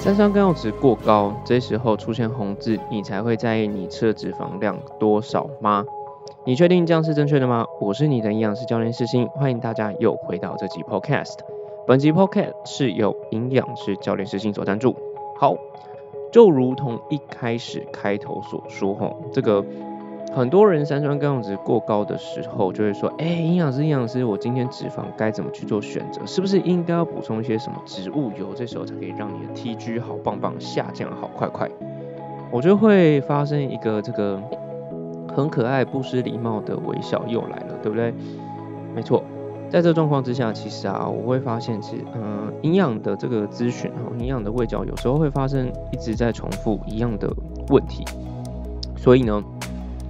三酸甘油脂过高，这时候出现红字，你才会在意你吃的脂肪量多少吗？你确定这样是正确的吗？我是你的营养师教练世新，欢迎大家又回到这集 Podcast。本集 Podcast 是由营养师教练世新所赞助。好，就如同一开始开头所说，哈，这个。很多人三酸甘油脂过高的时候，就会说：“哎，营养师，营养师，我今天脂肪该怎么去做选择？是不是应该要补充一些什么植物油？这时候才可以让你的 TG 好棒棒，下降好快快。”我就会发生一个这个很可爱、不失礼貌的微笑又来了，对不对？没错，在这状况之下，其实啊，我会发现，其实嗯，营养的这个咨询哈，营养的喂教有时候会发生一直在重复一样的问题，所以呢。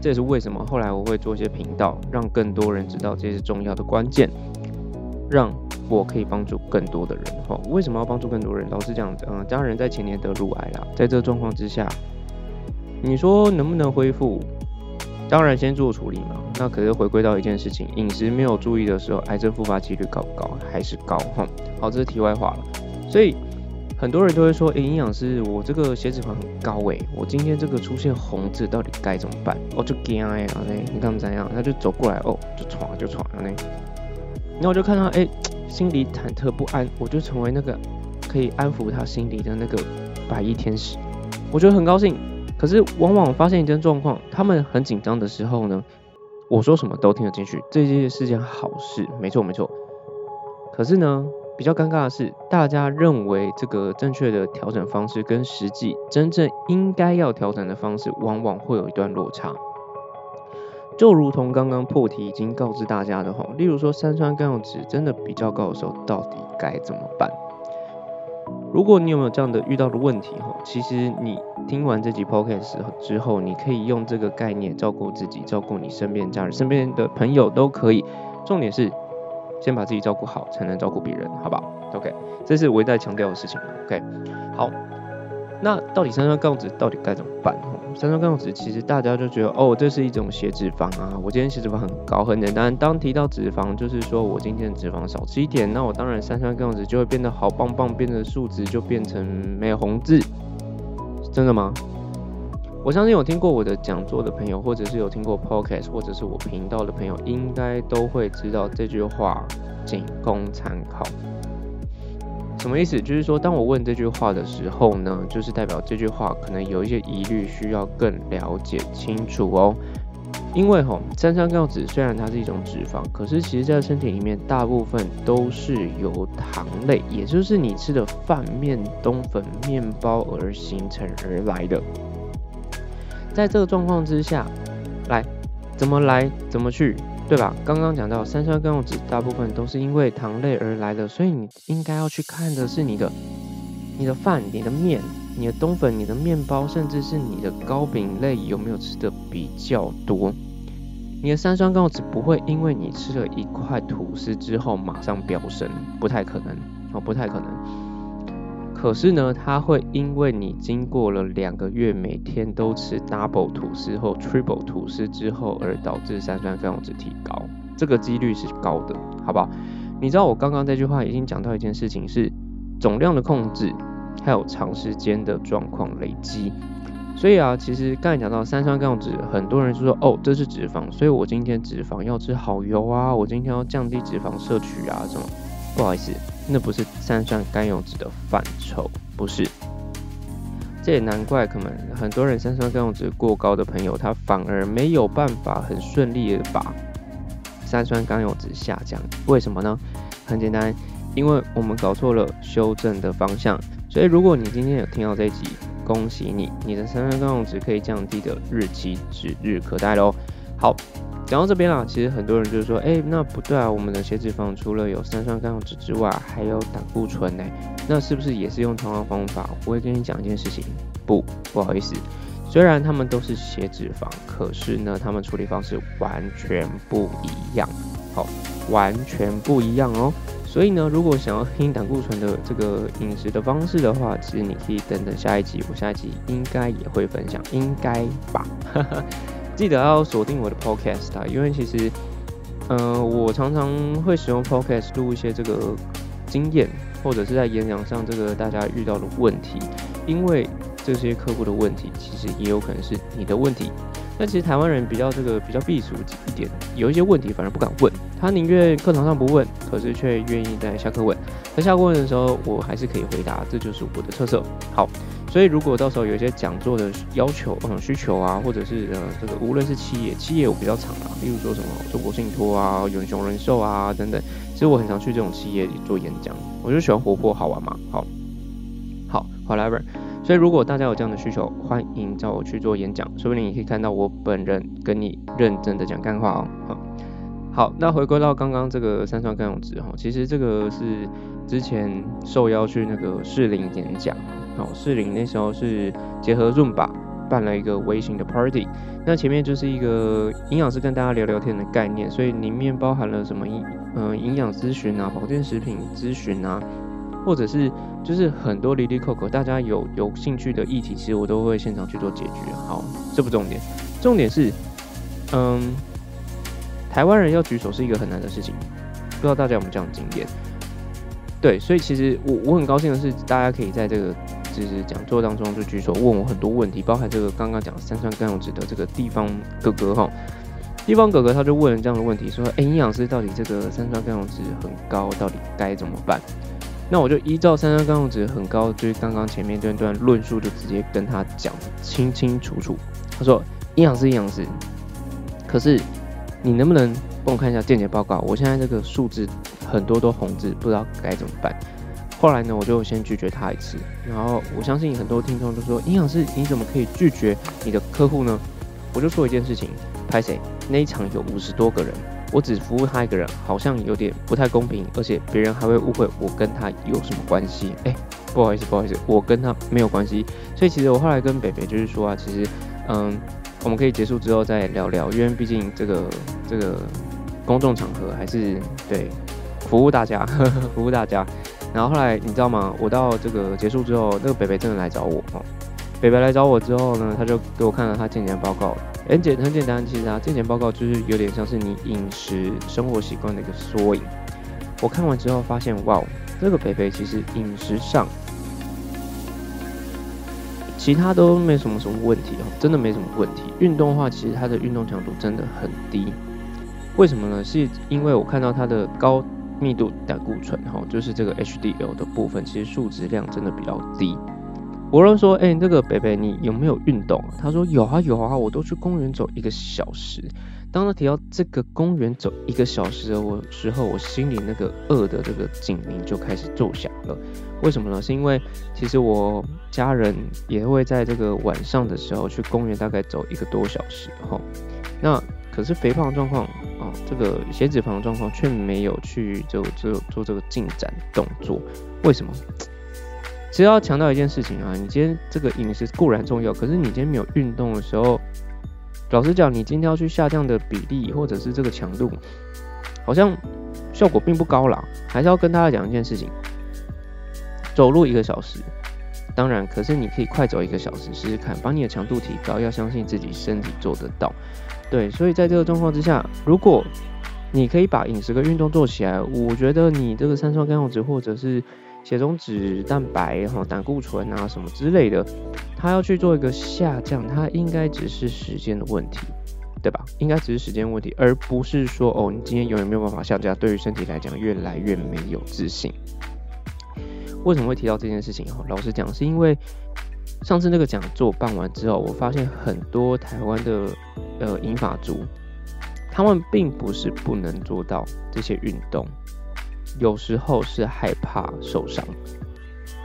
这也是为什么后来我会做一些频道，让更多人知道这些重要的关键，让我可以帮助更多的人。哈，为什么要帮助更多人？老是讲，嗯，家人在前年得乳癌啦，在这状况之下，你说能不能恢复？当然先做处理嘛。那可是回归到一件事情，饮食没有注意的时候，癌症复发几率高不高？还是高？哈，好，这是题外话了。所以。很多人都会说，诶，营养师，我这个血脂肪很高诶，我今天这个出现红字，到底该怎么办？哦，就惊哎，然后呢，你看怎样？他就走过来，哦，就闯就闯了呢。然后我就看到，诶，心里忐忑不安，我就成为那个可以安抚他心里的那个白衣天使，我觉得很高兴。可是往往发现一件状况，他们很紧张的时候呢，我说什么都听得进去，这些是件好事，没错没错。可是呢？比较尴尬的是，大家认为这个正确的调整方式跟实际真正应该要调整的方式，往往会有一段落差。就如同刚刚破题已经告知大家的哈，例如说三酸甘油脂真的比较高的时候，到底该怎么办？如果你有没有这样的遇到的问题哈，其实你听完这集 podcast 之后，你可以用这个概念照顾自己，照顾你身边家人、身边的朋友都可以。重点是。先把自己照顾好，才能照顾别人，好不好？OK，这是我一再强调的事情。OK，好，那到底三酸杠子到底该怎么办？三酸杠子其实大家就觉得，哦，这是一种血脂肪啊，我今天血脂肪很高，很简单。当提到脂肪，就是说我今天的脂肪少吃一点，那我当然三酸杠子就会变得好棒棒，变得数值就变成没有红字，真的吗？我相信有听过我的讲座的朋友，或者是有听过 podcast，或者是我频道的朋友，应该都会知道这句话仅供参考。什么意思？就是说，当我问这句话的时候呢，就是代表这句话可能有一些疑虑，需要更了解清楚哦。因为吼，三酸甘油脂虽然它是一种脂肪，可是其实在身体里面大部分都是由糖类，也就是你吃的饭、面、冬粉、面包而形成而来的。在这个状况之下，来怎么来怎么去，对吧？刚刚讲到三酸甘油脂大部分都是因为糖类而来的，所以你应该要去看的是你的、你的饭、你的面、你的冬粉、你的面包，甚至是你的糕饼类有没有吃的比较多。你的三酸甘油脂不会因为你吃了一块吐司之后马上飙升，不太可能哦，不太可能。可是呢，它会因为你经过了两个月每天都吃 double 吐司或 triple 吐司之后，而导致三酸甘油脂提高，这个几率是高的，好不好？你知道我刚刚这句话已经讲到一件事情，是总量的控制，还有长时间的状况累积。所以啊，其实刚才讲到三酸甘油脂，很多人就说哦，这是脂肪，所以我今天脂肪要吃好油啊，我今天要降低脂肪摄取啊，什么？不好意思。那不是三酸甘油脂的范畴，不是。这也难怪，可能很多人三酸甘油脂过高的朋友，他反而没有办法很顺利的把三酸甘油脂下降。为什么呢？很简单，因为我们搞错了修正的方向。所以，如果你今天有听到这一集，恭喜你，你的三酸甘油脂可以降低的日期指日可待喽。好。讲到这边啦，其实很多人就是说，哎，那不对啊，我们的血脂肪除了有三酸甘油脂之外，还有胆固醇呢，那是不是也是用同样方法？我会跟你讲一件事情，不，不好意思，虽然他们都是血脂肪，可是呢，他们处理方式完全不一样，好，完全不一样哦。所以呢，如果想要听胆固醇的这个饮食的方式的话，其实你可以等等下一集，我下一集应该也会分享，应该吧。哈哈记得要锁定我的 podcast 啊，因为其实，嗯，我常常会使用 podcast 录一些这个经验，或者是在演讲上这个大家遇到的问题，因为这些客户的问题，其实也有可能是你的问题。那其实台湾人比较这个比较避俗一点，有一些问题反而不敢问，他宁愿课堂上不问，可是却愿意在下课问。在下课问的时候，我还是可以回答，这就是我的特色。好，所以如果到时候有一些讲座的要求、嗯需求啊，或者是呃这个无论是企业，企业我比较常啊，例如说什么中国信托啊、永雄人寿啊等等，其实我很常去这种企业里做演讲，我就喜欢活泼好玩嘛。好，好，whatever。所以，如果大家有这样的需求，欢迎找我去做演讲，说不定你可以看到我本人跟你认真的讲干话哦。好，好那回归到刚刚这个三酸甘油酯哈，其实这个是之前受邀去那个士林演讲，哦，士林那时候是结合润吧办了一个微型的 party，那前面就是一个营养师跟大家聊聊天的概念，所以里面包含了什么营嗯营养咨询啊、保健食品咨询啊。或者是就是很多离离扣扣，大家有有兴趣的议题，其实我都会现场去做解决。好，这不重点，重点是，嗯，台湾人要举手是一个很难的事情，不知道大家有没有这样的经验？对，所以其实我我很高兴的是，大家可以在这个就是讲座当中就举手问我很多问题，包含这个刚刚讲三酸甘油酯的这个地方哥哥哈，地方哥哥他就问了这样的问题，说，哎，营养师到底这个三酸甘油酯很高，到底该怎么办？那我就依照三酸甘油酯很高，就是刚刚前面这段论述，就直接跟他讲清清楚楚。他说：“营养师，营养师，可是你能不能帮我看一下健检报告？我现在这个数字很多都红字，不知道该怎么办。”后来呢，我就先拒绝他一次。然后我相信很多听众都说：“营养师，你怎么可以拒绝你的客户呢？”我就说一件事情：拍谁？那一场有五十多个人。我只服务他一个人，好像有点不太公平，而且别人还会误会我跟他有什么关系。哎，不好意思，不好意思，我跟他没有关系。所以其实我后来跟北北就是说啊，其实，嗯，我们可以结束之后再聊聊，因为毕竟这个这个公众场合还是对服务大家，呵 呵服务大家。然后后来你知道吗？我到这个结束之后，那个北北真的来找我哦。北北来找我之后呢，他就给我看了他健检报告。很简很简单，其实啊，健检报告就是有点像是你饮食生活习惯的一个缩影。我看完之后发现，哇，这个北北其实饮食上，其他都没什么什么问题哦，真的没什么问题。运动的话，其实他的运动强度真的很低。为什么呢？是因为我看到他的高密度胆固醇，哈，就是这个 HDL 的部分，其实数值量真的比较低。我就说，哎，这个北北，你有没有运动？啊他说有啊有啊，我都去公园走一个小时。当他提到这个公园走一个小时的时候，我心里那个饿的这个警铃就开始奏响了。为什么呢？是因为其实我家人也会在这个晚上的时候去公园，大概走一个多小时哈。那可是肥胖状况啊，这个血脂肪的状况却没有去就做做这个进展动作，为什么？其实要强调一件事情啊，你今天这个饮食固然重要，可是你今天没有运动的时候，老实讲，你今天要去下降的比例或者是这个强度，好像效果并不高啦。还是要跟大家讲一件事情，走路一个小时，当然，可是你可以快走一个小时试试看，把你的强度提高，要相信自己身体做得到。对，所以在这个状况之下，如果你可以把饮食跟运动做起来，我觉得你这个三酸甘油酯或者是血中脂蛋白哈胆固醇啊什么之类的，它要去做一个下降，它应该只是时间的问题，对吧？应该只是时间问题，而不是说哦，你今天永远没有办法下降，对于身体来讲越来越没有自信。为什么会提到这件事情？哈，老实讲，是因为上次那个讲座办完之后，我发现很多台湾的呃银发族，他们并不是不能做到这些运动。有时候是害怕受伤，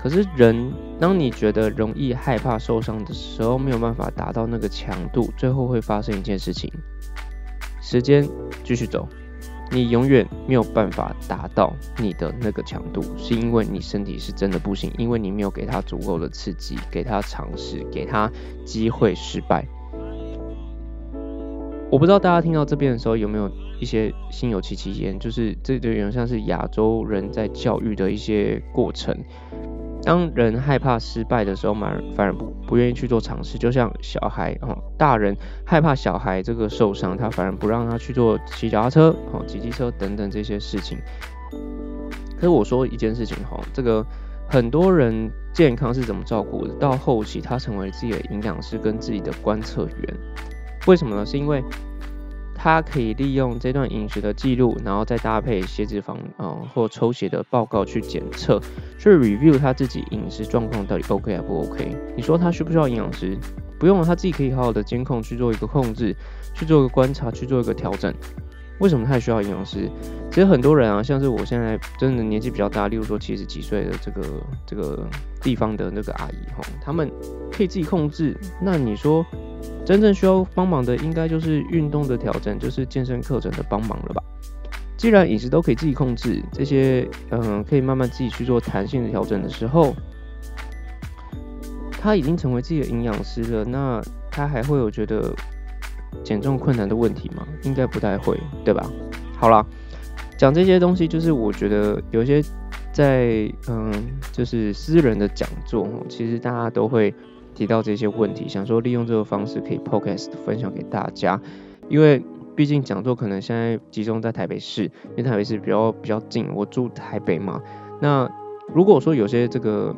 可是人，当你觉得容易害怕受伤的时候，没有办法达到那个强度，最后会发生一件事情：时间继续走，你永远没有办法达到你的那个强度，是因为你身体是真的不行，因为你没有给他足够的刺激，给他尝试，给他机会失败。我不知道大家听到这边的时候有没有一些心有戚戚焉，就是这就有点像是亚洲人在教育的一些过程。当人害怕失败的时候，反反而不不愿意去做尝试，就像小孩哦，大人害怕小孩这个受伤，他反而不让他去做骑脚踏车、哦骑机车等等这些事情。可是我说一件事情哈，这个很多人健康是怎么照顾的？到后期他成为自己的营养师跟自己的观测员，为什么呢？是因为他可以利用这段饮食的记录，然后再搭配血脂肪嗯或抽血的报告去检测，去 review 他自己饮食状况到底 OK 还不 OK？你说他需不需要营养师？不用，他自己可以好好的监控去做一个控制，去做一个观察，去做一个调整。为什么他需要营养师？其实很多人啊，像是我现在真的年纪比较大，例如说七十几岁的这个这个地方的那个阿姨哈，他们可以自己控制。那你说真正需要帮忙的，应该就是运动的调整，就是健身课程的帮忙了吧？既然饮食都可以自己控制，这些嗯可以慢慢自己去做弹性的调整的时候，他已经成为自己的营养师了，那他还会有觉得？减重困难的问题吗？应该不太会，对吧？好了，讲这些东西就是我觉得有些在嗯，就是私人的讲座，其实大家都会提到这些问题，想说利用这个方式可以 podcast 分享给大家，因为毕竟讲座可能现在集中在台北市，因为台北市比较比较近，我住台北嘛。那如果说有些这个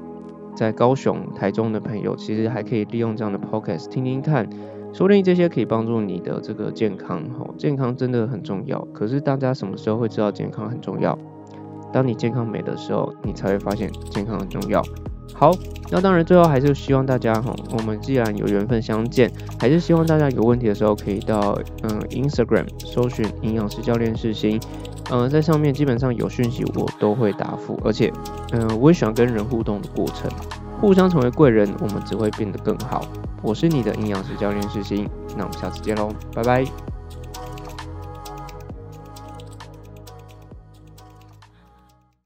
在高雄、台中的朋友，其实还可以利用这样的 podcast 听听看。说不定这些可以帮助你的这个健康，哈，健康真的很重要。可是大家什么时候会知道健康很重要？当你健康没的时候，你才会发现健康很重要。好，那当然最后还是希望大家，哈，我们既然有缘分相见，还是希望大家有问题的时候可以到嗯 Instagram 搜寻营养师教练世新，嗯，在上面基本上有讯息我都会答复，而且嗯，我也喜欢跟人互动的过程。互相成为贵人，我们只会变得更好。我是你的营养师教练世新，那我们下次见喽，拜拜。